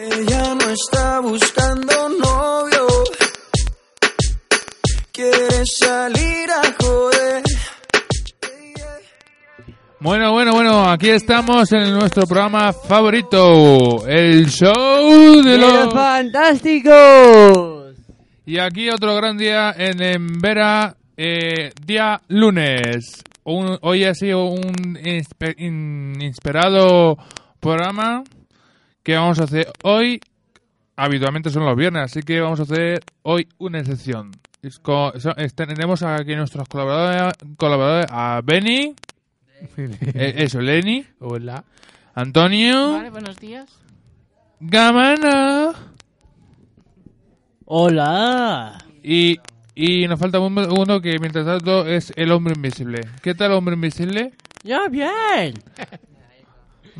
Ella no está buscando novio. Quiere salir a joder. Bueno, bueno, bueno, aquí estamos en nuestro programa favorito, el show de ¡Los fantásticos! Y aquí otro gran día en Embera, eh, día lunes. Un- hoy ha sido un inspe- in- inspirado programa que vamos a hacer hoy. Habitualmente son los viernes, así que vamos a hacer hoy una excepción. Tenemos aquí nuestros colaboradores, colaboradores a Benny, eh, eso, Lenny, Hola. Antonio, Vale, buenos días. Gamana ¡Hola! y, y nos falta un- uno que mientras tanto es el hombre invisible. ¿Qué tal hombre invisible? ¡Ya bien!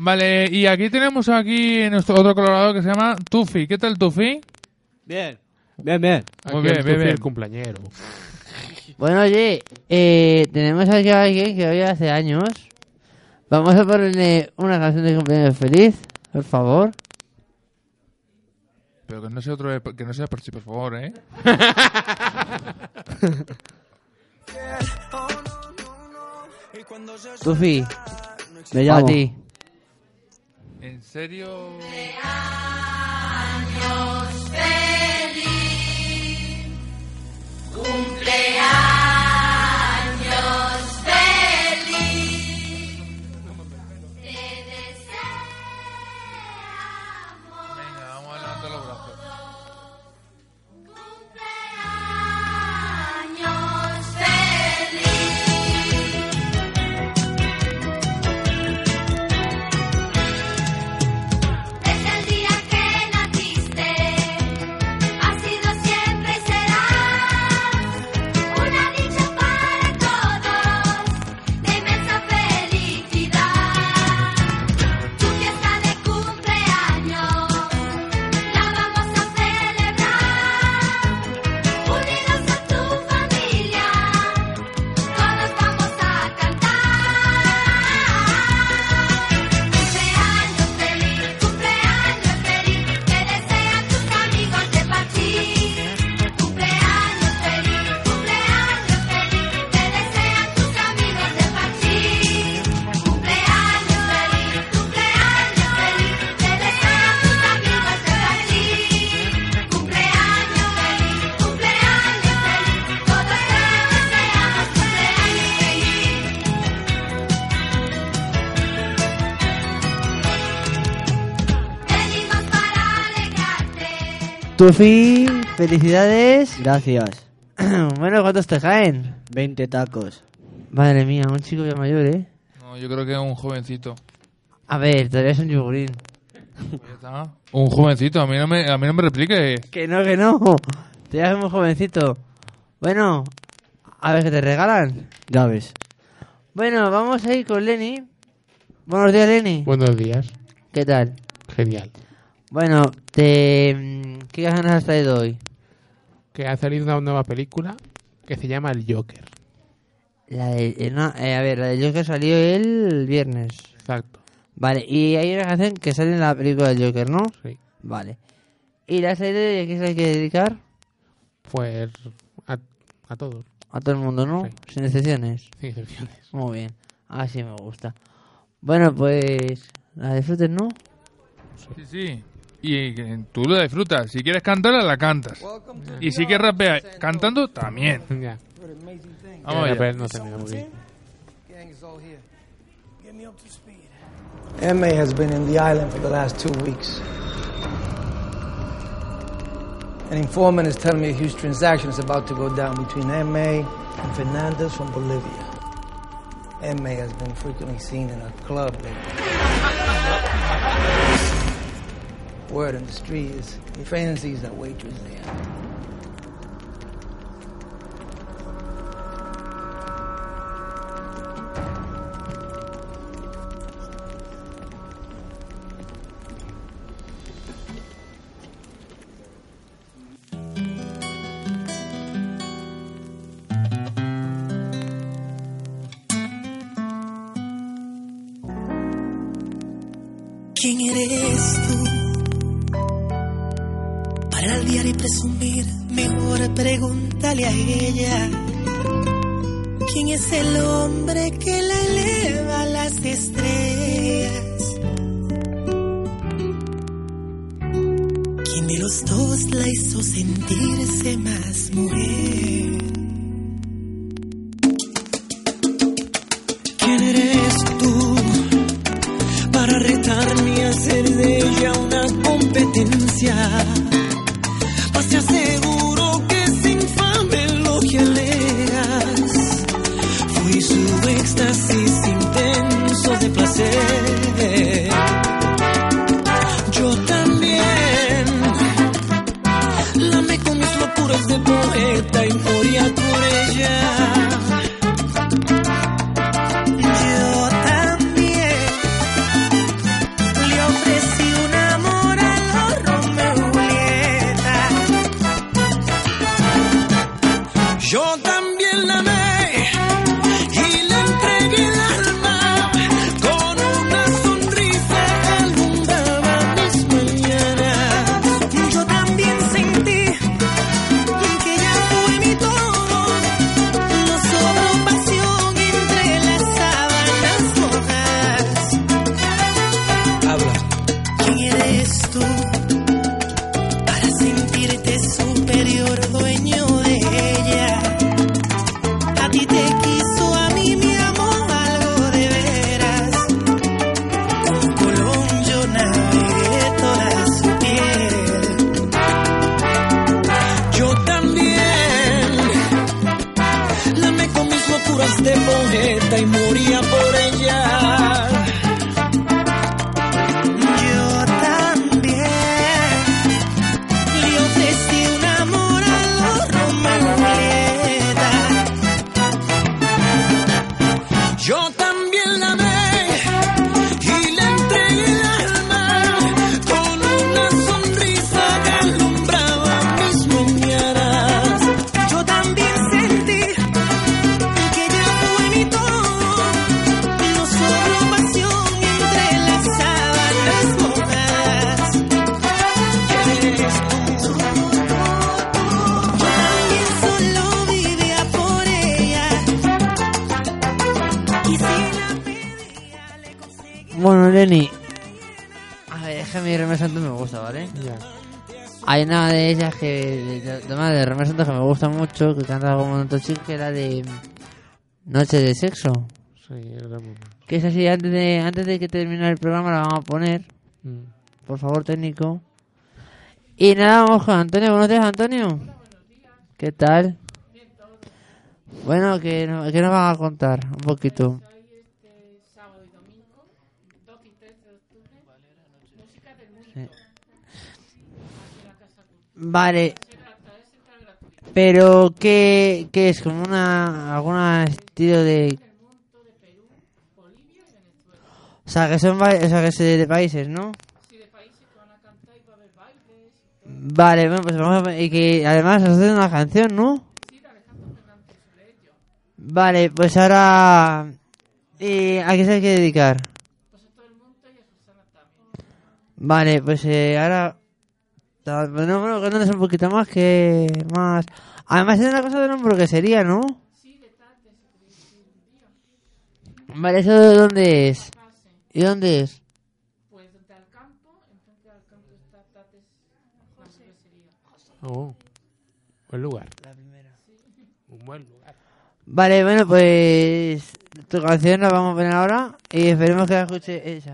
Vale, y aquí tenemos aquí nuestro otro colaborador que se llama Tufi. ¿Qué tal Tufi? Bien. Bien, bien. Aquí Muy bien, el bien, Tufi, bien. el cumpleañero. Bueno, oye, eh, tenemos aquí a alguien que hoy hace años. Vamos a ponerle una canción de cumpleaños feliz, por favor. Pero que no sea otro, que no sea por sí, por favor, ¿eh? Tufi, Me a llamo. ti. ¿En serio? Venga, Tufi, felicidades. Gracias. bueno, ¿cuántos te caen? 20 tacos. Madre mía, un chico ya mayor, ¿eh? No, yo creo que es un jovencito. A ver, todavía es un yogurín. Pues ya está. Un jovencito, a mí no me, a mí no me repliques. Que no, que no. Te es muy jovencito. Bueno, a ver qué te regalan. Ya ves. Bueno, vamos a ir con Lenny. Buenos días, Lenny. Buenos días. ¿Qué tal? Genial. Bueno, te... mm, ¿qué ganas has traído hoy? Que ha salido una nueva película que se llama El Joker. La de, eh, no, eh, a ver, la de Joker salió el viernes. Exacto. Vale, y hay una canción que sale en la película del Joker, ¿no? Sí. Vale. ¿Y la serie de qué se hay que dedicar? Pues a, a todos, A todo el mundo, ¿no? Sí. Sin excepciones. sin excepciones. Muy bien. Así me gusta. Bueno, pues... La disfruten, ¿no? Sí, sí. Y tú lo disfrutas. Si quieres cantarla, la cantas. Y si quieres rapear cantando, también. Ya. Vamos allá. pero no se me da muy bien. Emma has been in the island for the last two weeks. An informant is telling me a huge transaction is about to go down between Emma and Fernandez from Bolivia. Emma has been frequently seen in a club lately. Word on the street is he fancies that waitress there. ¿Quién eres tú? Para aldear y presumir, mejor pregúntale a ella. ¿Quién es el hombre que la eleva a las estrellas? ¿Quién de los dos la hizo sentirse más mujer? Hay una de ellas que. De, de, Santos que me gusta mucho, que canta como un chico, que era de. Noche de sexo. Sí, era muy- Que es así, antes de, antes de que termine el programa la vamos a poner. Mm. Por favor, técnico. Y nada, vamos con Antonio. Buenos días, Antonio. ¿Qué tal? Bueno, que, que nos van a contar un poquito. Vale. Pero, ¿qué, qué es? ¿Como una, alguna estilo de...? O sea, que son o sea, que de países, ¿no? Vale, bueno, pues vamos a Y que además hacen una canción, ¿no? Vale, pues ahora... ¿Y a qué se hay que dedicar? Vale, pues eh, ahora... ta- Bueno, bueno, cuéntanos un poquito más que... Más... Además es una cosa de nombre que sería, ¿no? Vale, ¿eso de dónde es? ¿Y dónde es? Oh, buen lugar. Un buen lugar. Vale, bueno, pues tu canción la vamos a poner ahora y esperemos que la escuche ella.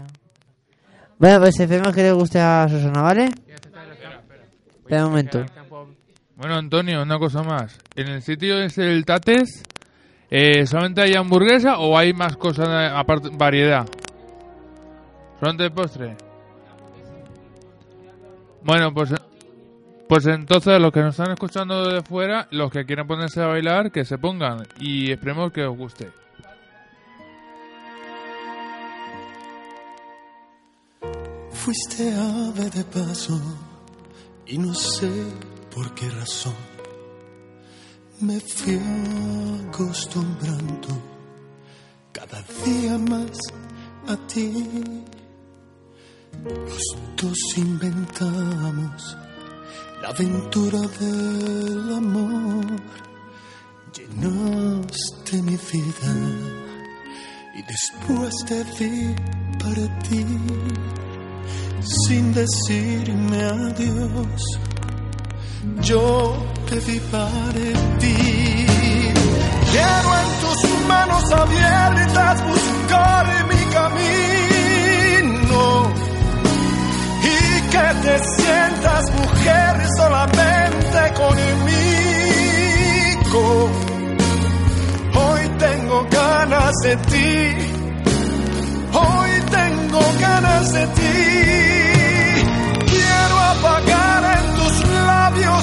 Bueno, pues esperemos que le guste a Susana, ¿vale? Espera un momento. Bueno, Antonio, una cosa más. ¿En el sitio es el Tates? Eh, ¿Solamente hay hamburguesa o hay más cosas aparte, variedad? ¿Solamente postre? Bueno, pues, pues entonces los que nos están escuchando de fuera, los que quieran ponerse a bailar, que se pongan y esperemos que os guste. Fuiste ave de paso y no sé por qué razón me fui acostumbrando cada día más a ti. Los dos inventamos la aventura del amor. Llenaste mi vida y después te vi partir sin decirme adiós. Yo te vi partir. Quiero en tus manos abiertas buscar mi camino y que te sientas mujer solamente conmigo. Hoy tengo ganas de ti, hoy tengo ganas de ti.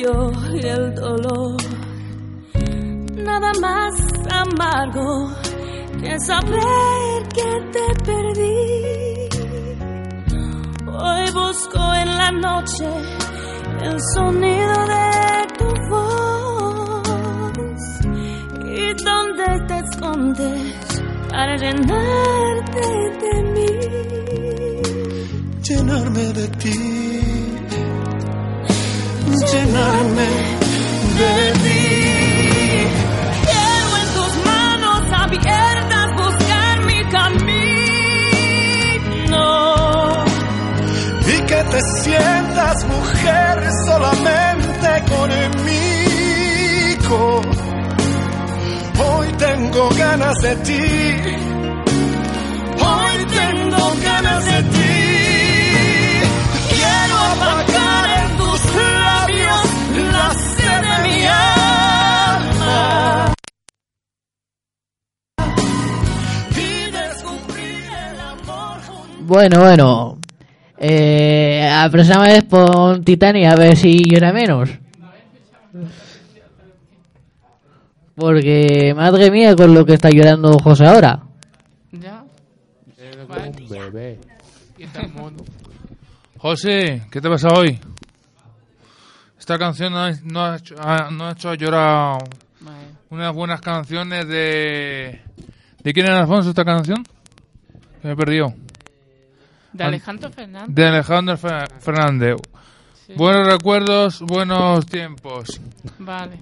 Y el dolor. Nada más amargo que saber que te perdí. Hoy busco en la noche el sonido de tu voz y donde te escondes para llenarte de mí. llenarme de ti, llenarme de ti. Quiero en tus manos abiertas buscar mi camino. y que te sientas mujer solamente conmigo. Hoy tengo ganas de ti, hoy tengo ganas de ti. Bueno, bueno. Eh, la próxima vez pon Titanic a ver si llora menos. Porque, madre mía, con lo que está llorando José ahora. Ya. Un bebé. Y. José, ¿qué te pasa hoy? Esta canción no ha, no ha hecho, no ha hecho llorar unas buenas canciones de... ¿De quién era Alfonso esta canción? Que me perdió. De Alejandro Fernández. De Alejandro Fer- Fernández. Sí. Buenos recuerdos, buenos tiempos. Vale.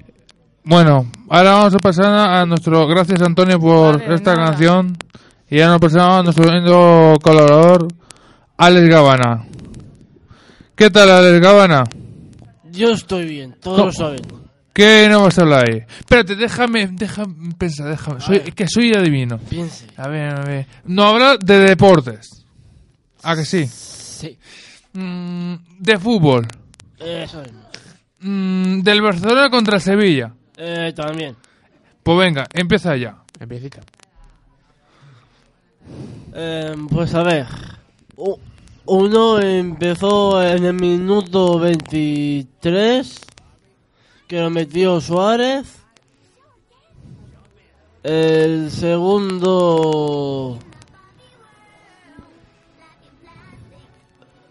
Bueno, ahora vamos a pasar a nuestro... Gracias Antonio por Vale, esta nada. canción. Y ahora nos pasamos a nuestro lindo colaborador, Alex Gavana. ¿Qué tal, Alex Gavana? Yo estoy bien, todos No. lo saben. ¿Qué no vas a hablar ahí? Espérate, déjame, déjame pensar, déjame. Soy, que soy adivino. Piense. A ver, a ver. No habla de deportes. ¿A que sí? Sí. Mm, de fútbol. Eso es. Mm, del Barcelona contra Sevilla. Eh, también. Pues venga, empieza ya. Empiecita. Eh, pues a ver. Uno empezó en el minuto 23, que lo metió Suárez. El segundo...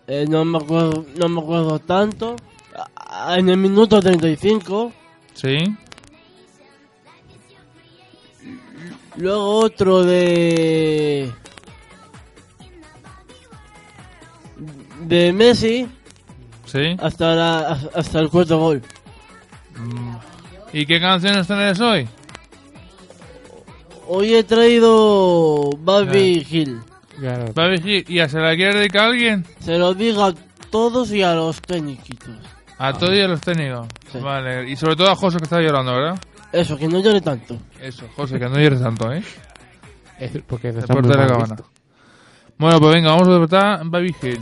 eh, no, me acuerdo, no me acuerdo tanto. Ah, En el minuto 35. ¿Sí? Luego otro de. De Messi ¿Sí? hasta, la, hasta el cuarto gol. ¿Y qué canciones tenés hoy? Hoy he traído Baby Hill. Claro. Va a decir, ¿y a se la quiere dedicar a alguien? Se lo digo a todos y a los técnicos. A todos y a los técnicos. Sí. Vale, y sobre todo a José que está llorando, ¿verdad? Eso, que no llore tanto. Eso, José, que no llores tanto, ¿eh? Es porque de la cabana. Bueno, pues venga, vamos a despertar Baby Hill.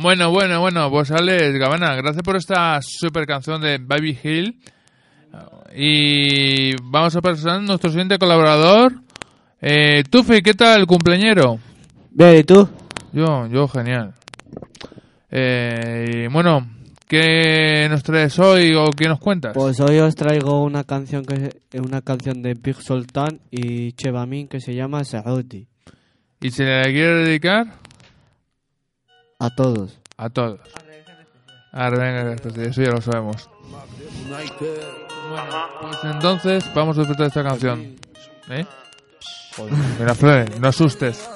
Bueno, bueno, bueno, pues Alex Gavana, gracias por esta super canción de Baby Hill. Y vamos a pasar a nuestro siguiente colaborador. Eh, Tufi, ¿qué tal, cumpleañero? Bien, ¿y tú? Yo, yo, genial. Eh, y bueno, ¿qué nos traes hoy o qué nos cuentas? Pues hoy os traigo una canción que es una canción de Big Sultan y Chevamin que se llama Saudi. ¿Y se le quiere dedicar? A todos. A todos. Ahora venga, pues eso ya lo sabemos. Pues entonces vamos a disfrutar de esta canción. ¿Eh? Joder, mira, Flores, no asustes.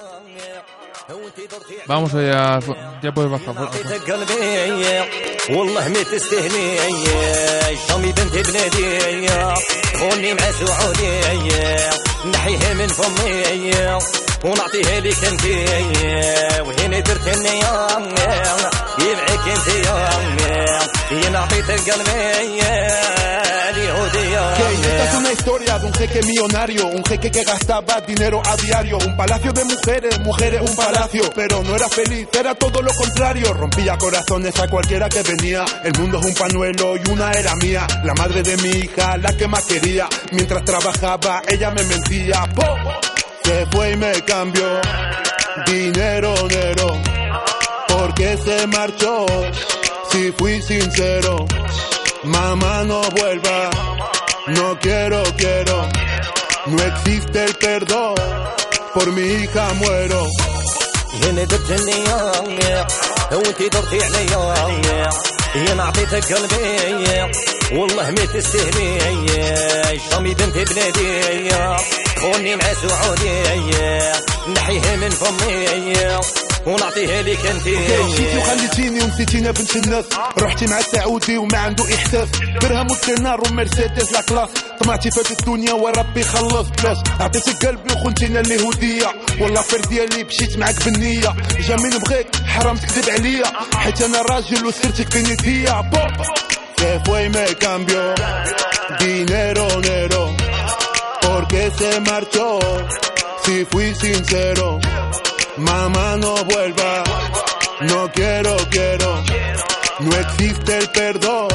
Vamos allá, ya puedes bajar. por- عطيتك قلبي والله ما تستهني شامي بنت بلادي خوني مع سعودي نحيها من فمي ونعطيها لك انت وهنا درت النية يبعك انت يا نعطيتك قلبي Que esta es اليهودية una historia de un jeque millonario, un jeque que gastaba dinero a diario, un palacio de mujeres, mujeres un palacio, pero no era feliz, era todo lo contrario, rompía corazones a cualquiera que venía, el mundo es un pañuelo y una era mía, la madre de mi hija, la que más quería, mientras trabajaba ella me mentía, ¡Po! se fue y me cambió, dinero negro, porque se marchó, si fui sincero, mamá no vuelva. No quiero, quiero. No existe el perdón. Por mi hija muero. هنا درت النية وانتي درتي عليا هي نعطيتك قلبي والله ما تستهني شامي بنت بلادي خوني مع سعودي نحيها من فمي ونعطيها لك انت جيتي وخليتيني ونسيتينا بنت الناس رحتي مع سعودي وما عنده إحساس. درهم والدينار ومرسيدس لا كلاس طمعتي هاد الدنيا وربي خلص. بلاش عطيتك قلبي وخنتينا اليهودية. والله فر ديالي مشيت معاك بالنية. جميل بغيك حرام تكذب عليا. حيت أنا راجل وسيرتك فيني هي بوب Se fue y me cambió. Dinero negro. Porque se marchó. Si fui sincero, mamá no vuelva. No quiero, quiero. No existe el perdón.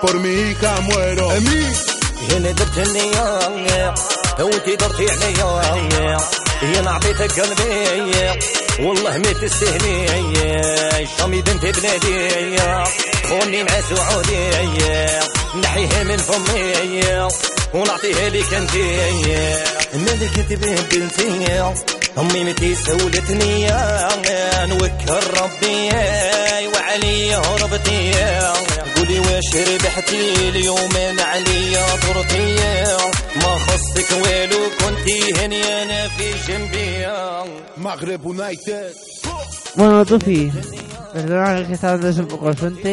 Por mi hija muero. هنا درت النية وانتي درتي عليا هي نعطيتك قلبي والله ما تستهني شامي بنت بلادي خوني مع سعودي نحيها من فمي ونعطيها لك انت مالك تبيه بنتي أميمتي سولتني يا نوكل ربي وعلي هربتي قولي واش ربحتي اليوم من عليا طرتي؟ ما خصك ولو كنتي هني أنا في جنبي. مغرب يونايتد ما ضفي perdón que estaba dando un poco fuerte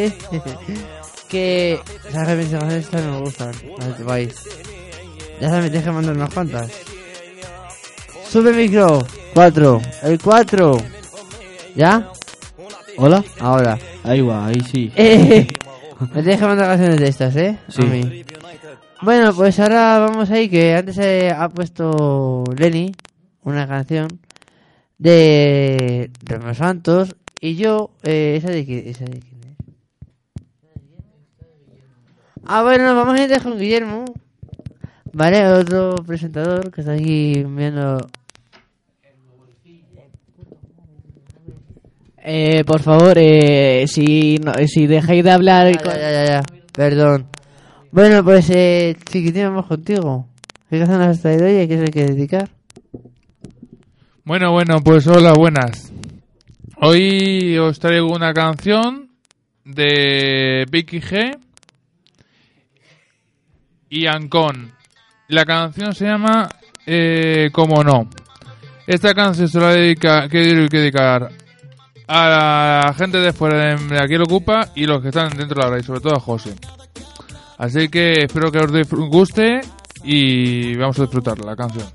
que las revisiones están en gustan. Las vais ya sabes deja mandar unas cuantas. Sube el micro, 4, el 4. ¿Ya? ¿Hola? Ahora. Ahí va, ahí sí. Eh, me deja mandar canciones de estas, ¿eh? Sí. A mí. Bueno, pues ahora vamos ahí, que antes eh, ha puesto Lenny una canción de Romeo Santos y yo, eh, ¿esa de quién, esa de quién? Ah, bueno, vamos a ir con Guillermo, ¿vale? Otro presentador que está aquí viendo... Eh, por favor, eh, si, no- si dejáis de hablar... Ya, ya, ya, ya, perdón. Bueno, pues, eh, chiquitín, vamos contigo. ¿Qué canción has traído hoy y a qué se hay que dedicar? Bueno, bueno, pues hola, buenas. Hoy os traigo una canción de Vicky G y Ancon. La canción se llama eh, Como no. Esta canción se la dedica, que que dedicar a la gente de fuera de, aquí lo ocupa y los que están dentro de la y sobre todo a José. Así que espero que os guste y vamos a disfrutar la canción.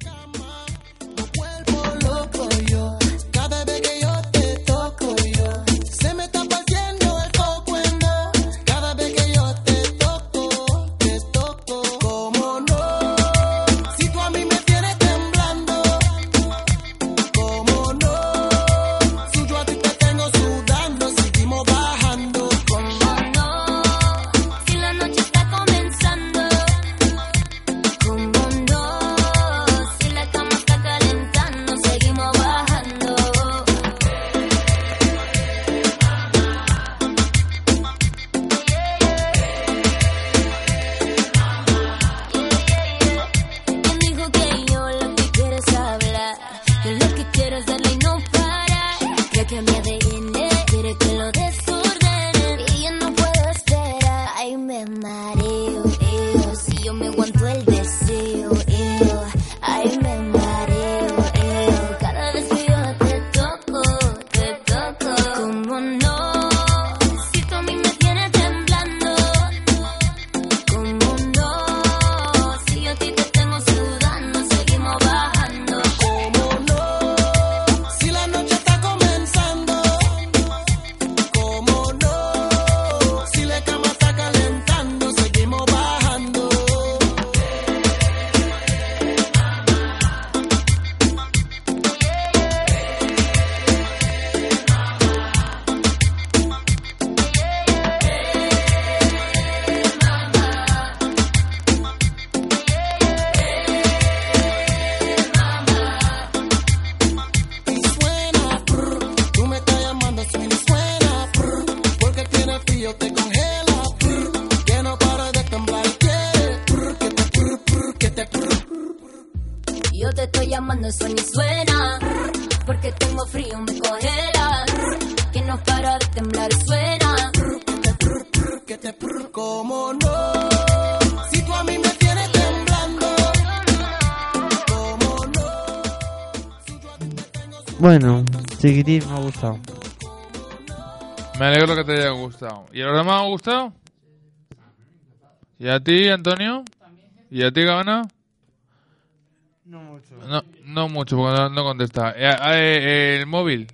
Bueno, chiquitín, me ha gustado. Me alegro que te haya gustado. ¿Y a los demás ha gustado? ¿Y a ti, Antonio? ¿Y a ti, Gabana? No mucho. No, no mucho, porque no, no contesta. Eh, eh, el móvil,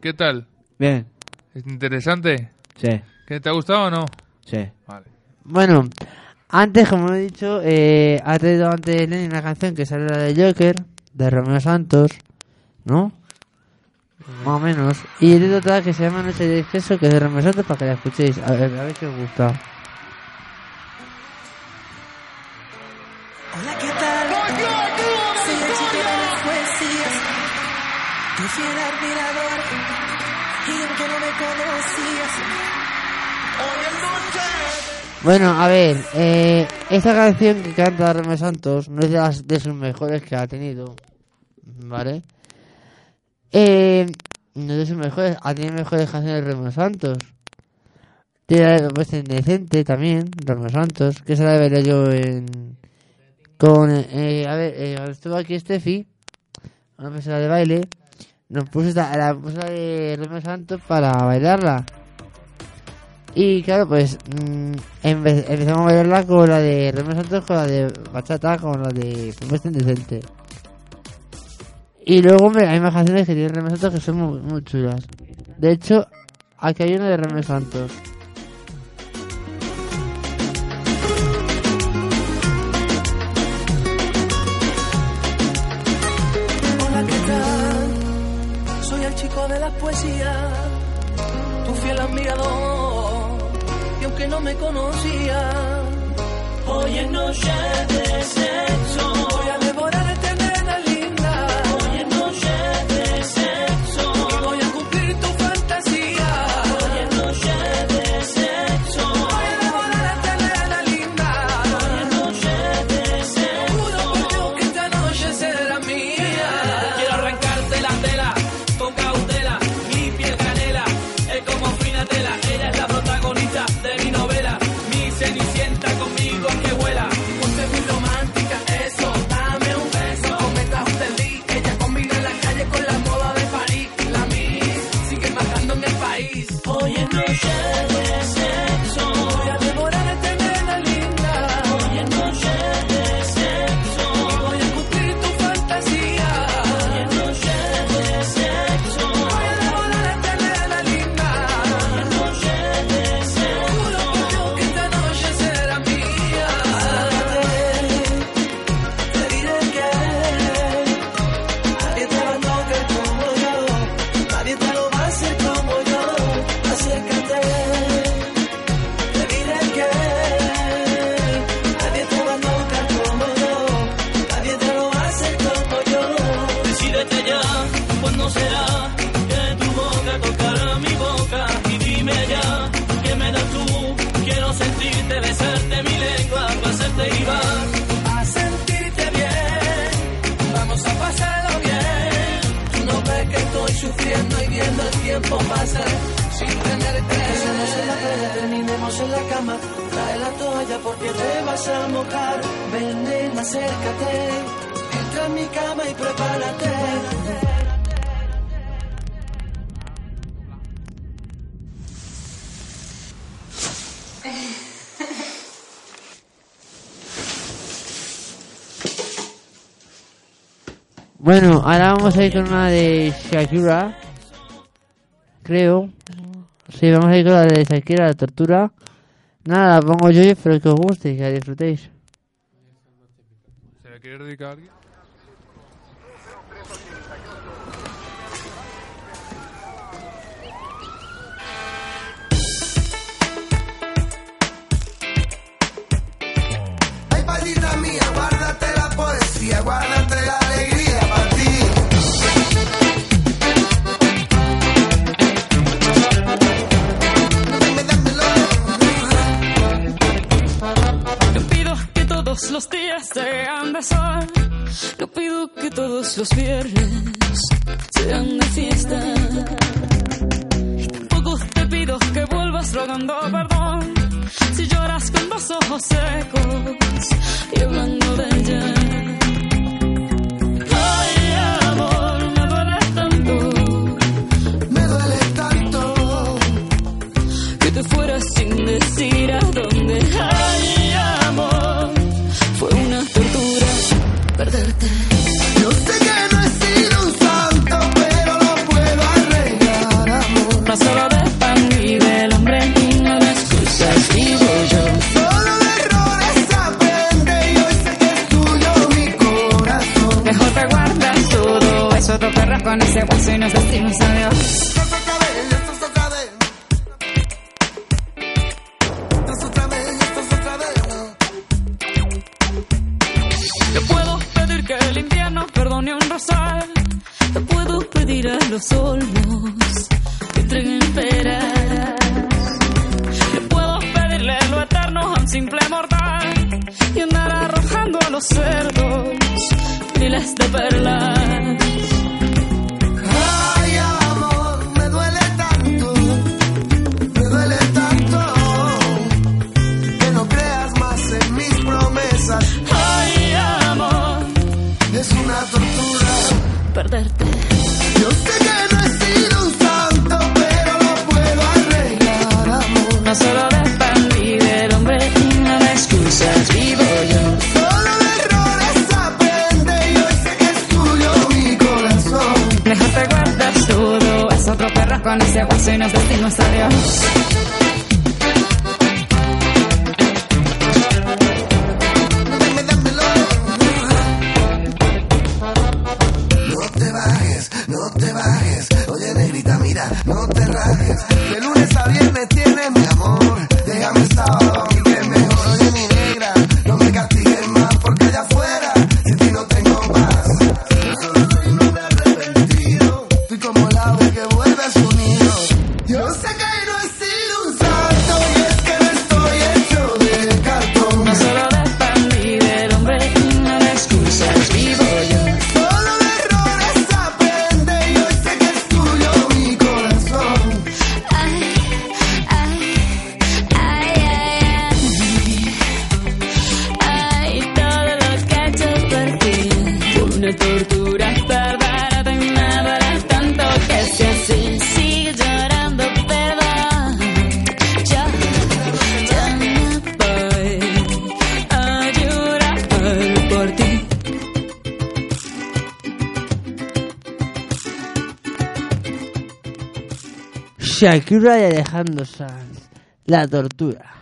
¿qué tal? Bien. ¿Es interesante? Sí. ¿Que ¿Te ha gustado o no? Sí. Vale. Bueno, antes, como he dicho, eh, ha traído antes Lenny una canción que sale la de Joker, de Romeo Santos, ¿no? Más o menos. Y he traído otra que se llama Noche de Exceso, que es de Romeo Santos, para que la escuchéis. A ver, a ver qué os gusta. Hola, ¿qué tal? Soy el chico de las poesías, tu fiel admirador. Y aunque no me conocías, hoy es noche. Bueno, a ver, eh, esta canción que canta Romeo Santos no es de, las, de sus mejores que ha tenido, ¿vale? Eh, no de sus mejores, ha tenido mejores canciones de Romeo Santos. Tiene pues Indecente también, Romeo Santos, que se la veré yo en... Con, eh, a ver, eh, estuvo aquí Steffi, una persona de baile, nos puso esta, la puso la de Romeo Santos para bailarla. Y claro, pues mm, empe- empezamos a bailarla con la de Romeo Santos, con la de Bachata, con la de Fuerza Indecente. Y luego, hay más canciones que tiene Romeo Santos que son muy, muy chulas. De hecho, aquí hay una de Romeo Santos. Tu fiel admirador. Y aunque no me conocía, hoy es noche Acércate. Entra en mi cama y prepárate. Bueno, ahora vamos a ir con una de Shakira. Creo. Sí, vamos a ir con la de Shakira, la tortura. Nada, la pongo yo y espero que os guste y que disfrutéis. ¿Se le quiere dedicar a alguien? Ay, palita mía, guárdate la poesía, guárdate todos los días sean de sol. No pido que todos los viernes sean de fiesta. Y tampoco te pido que vuelvas rogando perdón. Si lloras con los ojos secos y hablando de ella. sin decir a dónde. hay. mas assim não. se nos destino. Shakira y Alejandro Sanz. La tortura.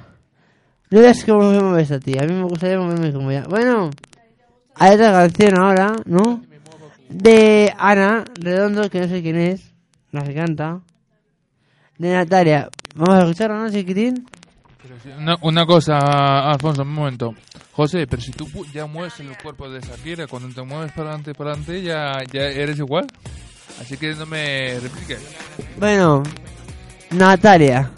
No es cómo me mueves a ti. A mí me gustaría moverme como ya. Bueno, hay otra canción ahora, ¿no? De Ana Redondo, que no sé quién es. No se canta. De Natalia. Vamos a escucharla, ¿no, chiquitín? Una, una, cosa, Alfonso, un momento. José, pero si tú ya mueves el cuerpo de Shakira, cuando te mueves para adelante, para adelante, ya, ya eres igual. Así que no me repliques. Bueno, Natália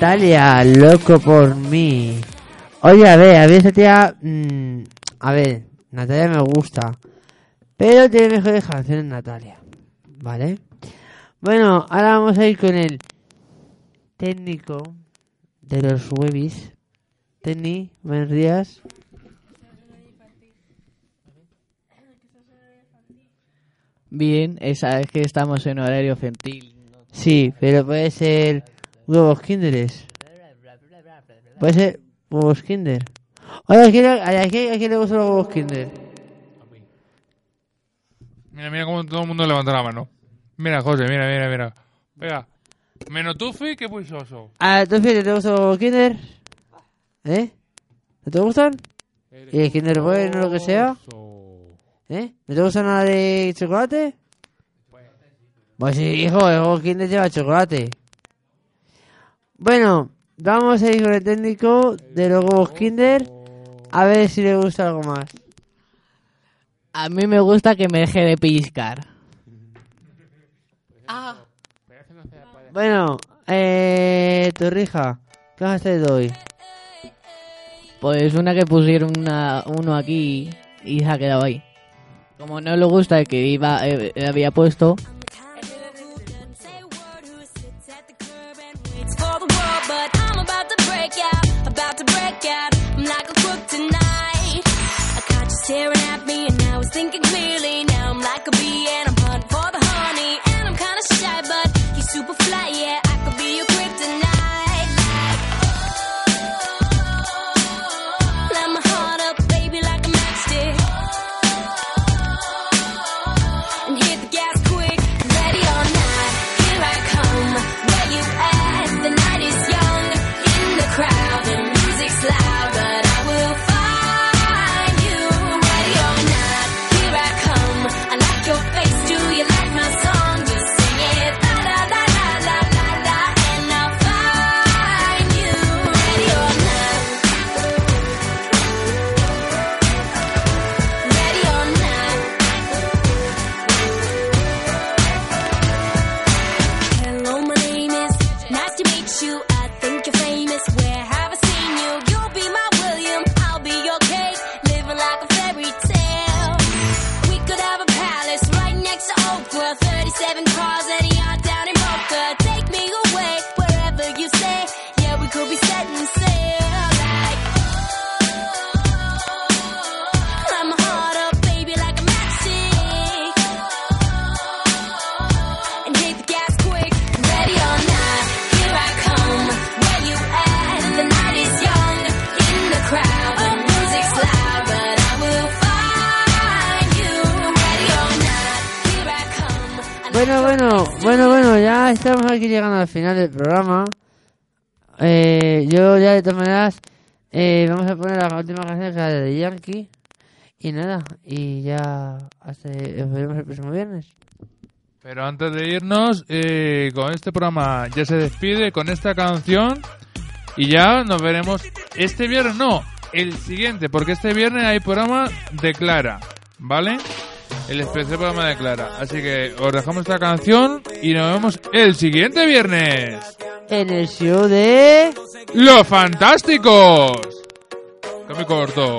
Natalia, loco por mí. Oye, a ver, a ver, esa tía. mm, a ver, Natalia me gusta. Pero tiene mejores canciones Natalia. ¿Vale? Bueno, ahora vamos a ir con el técnico de los webis. Teni, buenos días. Bien, esa es que estamos en horario infantil. Sí, pero puede ser huevos kinderes. Puede ser huevos kinder. Oye, ¿a quién, a, a quién- a quién le gustan los huevos kinder? Mira, mira cómo todo el mundo levanta la mano. Mira, José, mira, mira, mira. Venga. Menos Tufi, que puisoso. Ah, ¿tú Fede, te gustan los huevos kinder? ¿Eh? ¿No te gustan? ¿Y el kinder bueno o lo que sea? ¿Eh? ¿No te gusta nada de chocolate? Pues sí, hijo, el huevo kinder lleva chocolate. Bueno, vamos a ir con el técnico de los huevos kinder. A ver si le gusta algo más. A mí me gusta que me deje de pellizcar. Bueno, eh, Torrija, ¿qué vas a hacer hoy? Pues una que pusieron una, uno aquí y se ha quedado ahí. Como no le gusta el que iba, eh, había puesto, Bueno, bueno, bueno, bueno, ya estamos aquí llegando al final del programa. Eh, yo ya de todas maneras eh, vamos a poner la última canción que de Yankee. Y nada, y ya hasta nos veremos el próximo viernes. Pero antes de irnos, eh, con este programa ya se despide con esta canción y ya nos veremos este viernes, no, el siguiente, porque este viernes hay programa de Clara, ¿vale? El especial programa de Clara. Así que os dejamos esta canción y nos vemos el siguiente viernes. En el show de... ¡Los Fantásticos! Que me corto.